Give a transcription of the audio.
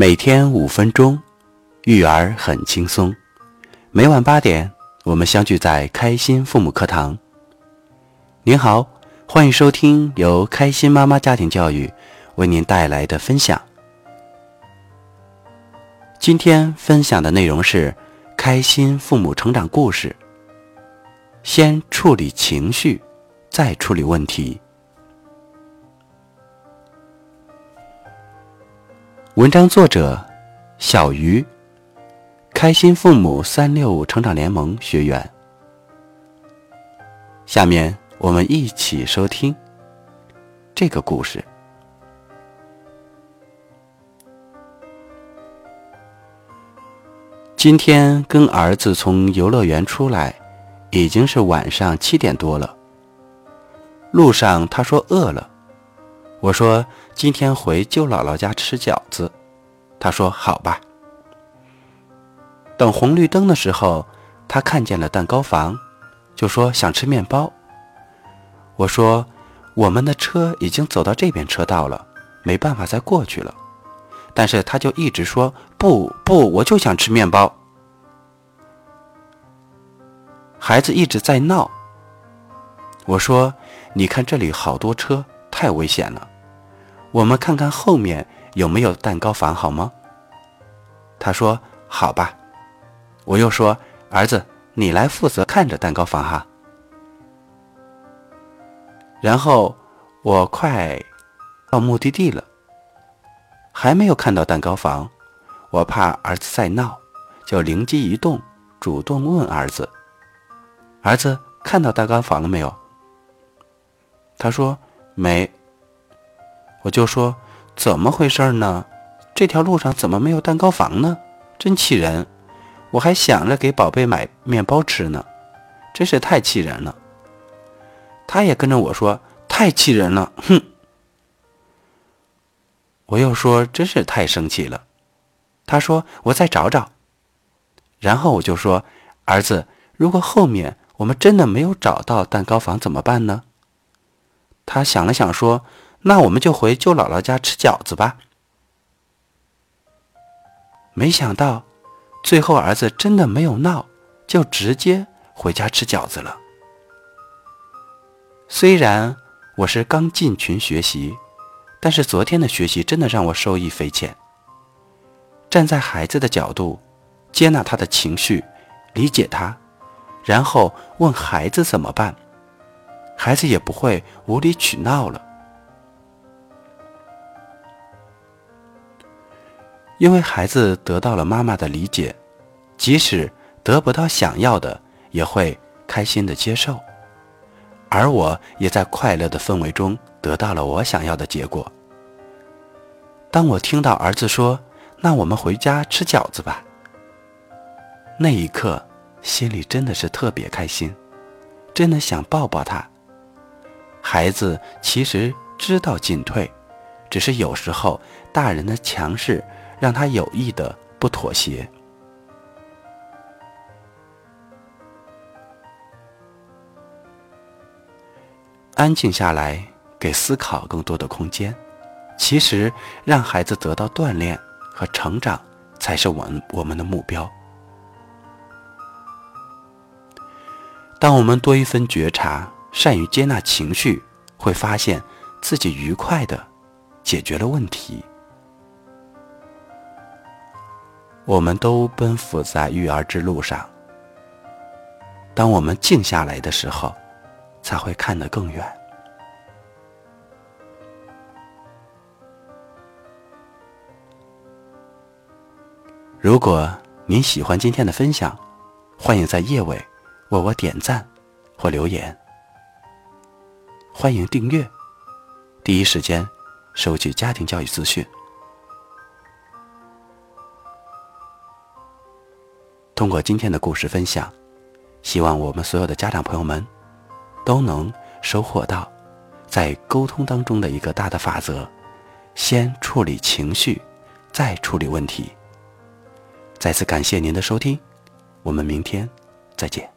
每天五分钟，育儿很轻松。每晚八点，我们相聚在开心父母课堂。您好，欢迎收听由开心妈妈家庭教育为您带来的分享。今天分享的内容是开心父母成长故事。先处理情绪，再处理问题。文章作者：小鱼，开心父母三六五成长联盟学员。下面我们一起收听这个故事。今天跟儿子从游乐园出来，已经是晚上七点多了。路上他说饿了。我说今天回舅姥姥家吃饺子，他说好吧。等红绿灯的时候，他看见了蛋糕房，就说想吃面包。我说我们的车已经走到这边车道了，没办法再过去了。但是他就一直说不不，我就想吃面包。孩子一直在闹。我说你看这里好多车。太危险了，我们看看后面有没有蛋糕房好吗？他说：“好吧。”我又说：“儿子，你来负责看着蛋糕房哈。”然后我快到目的地了，还没有看到蛋糕房，我怕儿子再闹，就灵机一动，主动问儿子：“儿子，看到蛋糕房了没有？”他说。没，我就说怎么回事呢？这条路上怎么没有蛋糕房呢？真气人！我还想着给宝贝买面包吃呢，真是太气人了。他也跟着我说太气人了，哼！我又说真是太生气了。他说我再找找。然后我就说儿子，如果后面我们真的没有找到蛋糕房怎么办呢？他想了想，说：“那我们就回舅姥姥家吃饺子吧。”没想到，最后儿子真的没有闹，就直接回家吃饺子了。虽然我是刚进群学习，但是昨天的学习真的让我受益匪浅。站在孩子的角度，接纳他的情绪，理解他，然后问孩子怎么办。孩子也不会无理取闹了，因为孩子得到了妈妈的理解，即使得不到想要的，也会开心的接受，而我也在快乐的氛围中得到了我想要的结果。当我听到儿子说：“那我们回家吃饺子吧。”那一刻，心里真的是特别开心，真的想抱抱他。孩子其实知道进退，只是有时候大人的强势让他有意的不妥协。安静下来，给思考更多的空间。其实，让孩子得到锻炼和成长，才是我们我们的目标。当我们多一分觉察。善于接纳情绪，会发现自己愉快的解决了问题。我们都奔赴在育儿之路上，当我们静下来的时候，才会看得更远。如果您喜欢今天的分享，欢迎在页尾为我点赞或留言。欢迎订阅，第一时间收取家庭教育资讯。通过今天的故事分享，希望我们所有的家长朋友们都能收获到在沟通当中的一个大的法则：先处理情绪，再处理问题。再次感谢您的收听，我们明天再见。